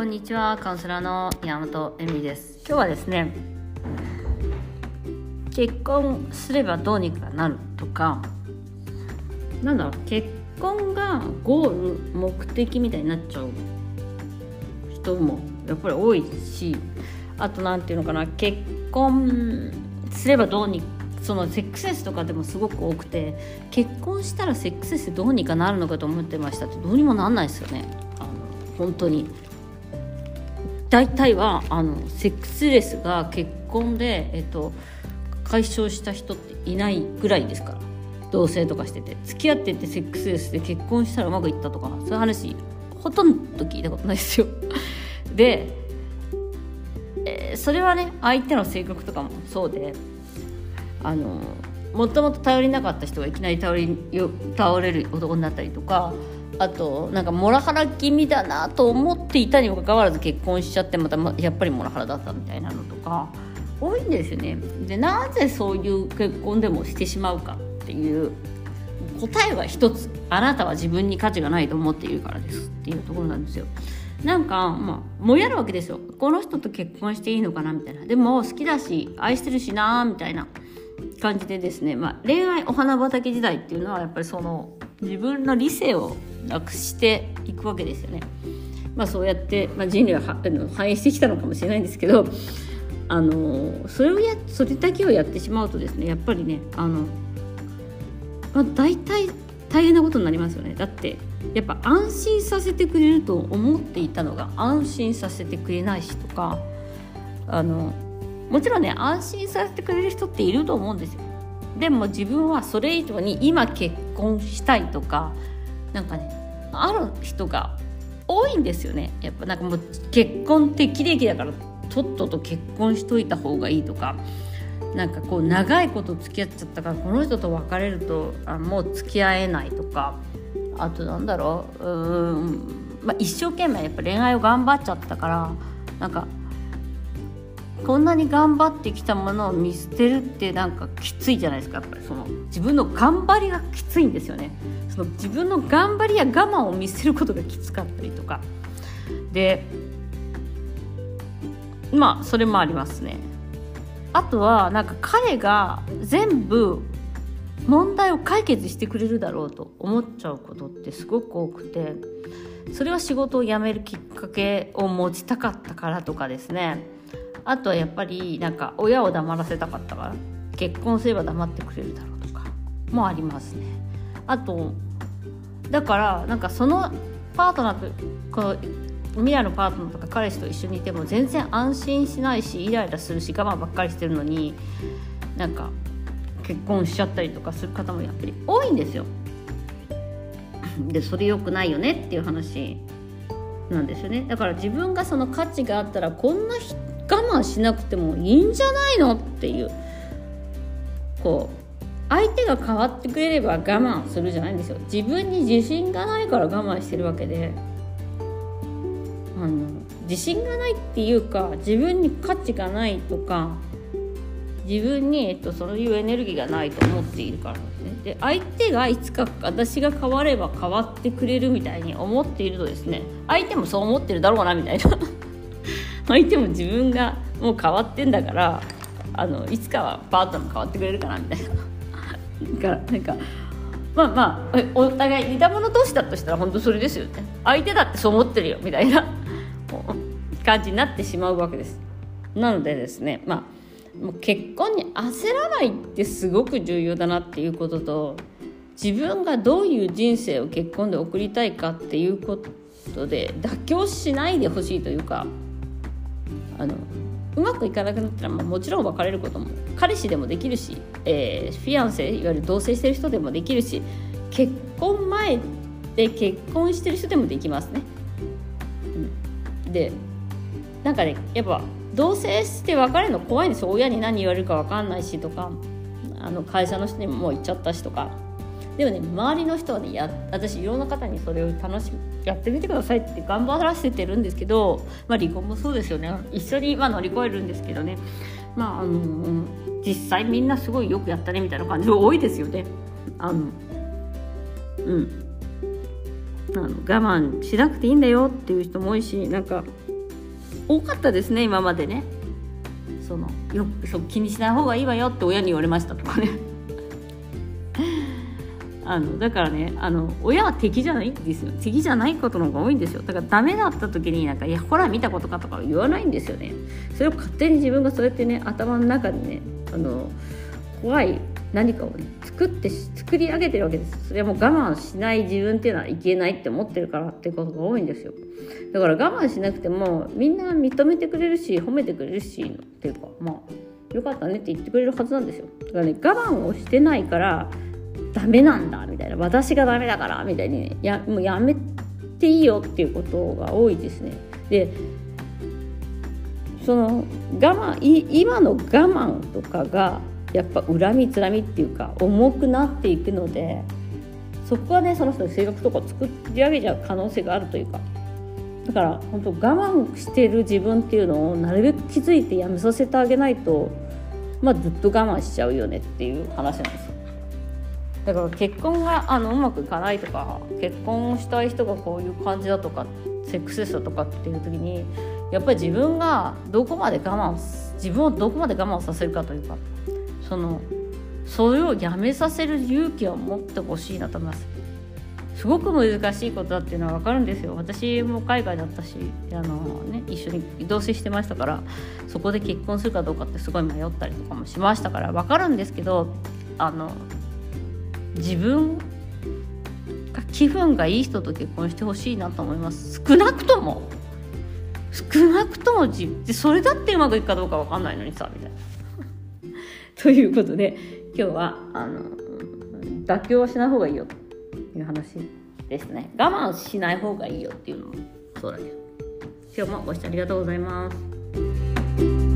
こんにちはカウンセラーの山本恵美です。今日はですね結婚すればどうにかなるとかなんだろう結婚がゴール目的みたいになっちゃう人もやっぱり多いしあと何て言うのかな結婚すればどうにそのセックスレスとかでもすごく多くて結婚したらセックスレスどうにかなるのかと思ってましたってどうにもなんないですよね。あの本当に。大体はあのセックスレスが結婚で、えっと、解消した人っていないぐらいですから。同棲とかしてて。付き合っててセックスレスで結婚したらうまくいったとかそういう話ほとんど聞いたことないですよ。で、えー、それはね相手の性格とかもそうであのもともと頼りなかった人がいきなり頼り倒れる男になったりとかあとなんかモラハラ気味だなと思っていたにもかかわらず結婚しちゃってまたやっぱりモラハラだったみたいなのとか多いんですよね。でなぜそういう結婚でもしてしまうかっていう答えは一つあなたは自分に価値がないと思っているからですっていうところなんですよ。なんかまあもやるわけですよこの人と結婚していいのかなみたいなでも好きだし愛してるしなみたいな感じでですね、まあ、恋愛お花畑時代っていうのはやっぱりその自分の理性をなくしていくわけですよね。まあ、そうやって、まあ、人類は反映してきたのかもしれないんですけどあのそれをやそれだけをやってしまうとですねやっぱりねあの、まあ、大体大変なことになりますよねだってやっぱ安心させてくれると思っていたのが安心させてくれないしとかあのもちろんね安心させてくれる人っていると思うんですよでも自分はそれ以上に今結婚したいとかなんかねある人が多いんですよね。やっぱなんかもう結婚って綺麗だからとっとと結婚しといた方がいいとかなんかこう長いこと付き合っちゃったからこの人と別れるとあもう付き合えないとかあとなんだろううん、まあ、一生懸命やっぱ恋愛を頑張っちゃったからなんかこんなに頑張ってきたものを見捨てるってなんかきついじゃないですかやっぱりその自分の頑張りがきついんですよね。その自分の頑張りや我慢を見せることがきつかったりとか。でまあそれもありますね。あとはなんか彼が全部問題を解決してくれるだろうと思っちゃうことってすごく多くてそれは仕事を辞めるきっかけを持ちたかったからとかですね。あとはやっぱりなんか親を黙らせたかったから結婚すれば黙ってくれるだろうとかもありますねあとだからなんかそのパートナーとこの未来のパートナーとか彼氏と一緒にいても全然安心しないしイライラするし我慢ばっかりしてるのになんか結婚しちゃったりとかする方もやっぱり多いんですよ。でそれ良くないよねっていう話なんですよねだから自分がその価値があったらこんな慢しなくてもいいんじゃないのっていう。こう相手が変わってくれれば我慢するじゃないんですよ。自分に自信がないから我慢してるわけで。あの自信がないっていうか自分に価値がないとか自分に、えっと、そういうエネルギーがないと思っているからですね。で相手がいつか私が変われば変わってくれるみたいに思っているとですね相手もそう思ってるだろうなみたいな。相手も自分がもう変わってんだからあのいつかはパートナーも変わってくれるかなみたいな。なんかまあまあお互い似た者同士だとしたら本当それですよね。相手だってそう思ってるよみたいな 感じになってしまうわけです。なのでですねまあもう結婚に焦らないってすごく重要だなっていうことと自分がどういう人生を結婚で送りたいかっていうことで妥協しないでほしいというかあのうまくいかなくなったら、まあ、もちろん別れることも彼氏でもできるし、えー、フィアンセいわゆる同棲してる人でもできるし結婚前で結婚してる人でもできますね。うん、でなんかねやっぱ同棲して別れるの怖いんですよ。親に何言われるか分かんないしとかあの会社の人にももう行っちゃったしとか。でもね周りの人はねや私いろんな方にそれを楽しやってみてくださいって頑張らせてるんですけど、まあ、離婚もそうですよね。一緒にま乗り越えるんですけどね。まああの実際みんなすごいよくやったねみたいな感じが多いですよね。あのうん。あの我慢しなくていいんだよっていう人も多いしなんか多かったですね今までね。そのよそ気にしない方がいいわよって親に言われましたとかね。あのだからねあの親は敵じゃないんですよ。敵じゃないことの方が多いんですよ。だからダメだった時になんか「いやほら見たことか」とか言わないんですよね。それを勝手に自分がそうやってね頭の中にねあの怖い何かをね作って作り上げてるわけです。それはもう我慢しない自分っていうのはいけないって思ってるからってことが多いんですよ。だから我慢しなくてもみんな認めてくれるし褒めてくれるしっていうかまあよかったねって言ってくれるはずなんですよ。だからね我慢をしてないからダメなんだみたいな。私がダメだからみたいに、やもうやめていいよっていうことが多いですね。でその我慢今の我慢とかがやっぱ恨みつらみっていうか重くなっていくのでそこはねその人の性格とか作り上げちゃう可能性があるというか。だから本当我慢してる自分っていうのをなるべく気づいてやめさせてあげないとまあずっと我慢しちゃうよねっていう話なんです。だから結婚があのうまくいかないとか結婚をしたい人がこういう感じだとかセックスレスだとかっていう時にやっぱり自分がどこまで我慢自分をどこまで我慢させるかというかそのそれをやめさせる勇気を持ってほしいなと思います。すごく難しいことだっていうのは分かるんですよ。私も海外だったしあの、ね、一緒に同棲してましたからそこで結婚するかどうかってすごい迷ったりとかもしましたから分かるんですけどあの自分が気分がいい人と結婚してほしいなと思います。少なくとも。少なくとも自分でそれだってうまくいくかどうか分かんないのにさみたいな。ということで今日はあの妥協はしない方がいいよという話ですね。我慢しない方がいいよっていうのも。そうだけど今日もご視聴ありがとうございます。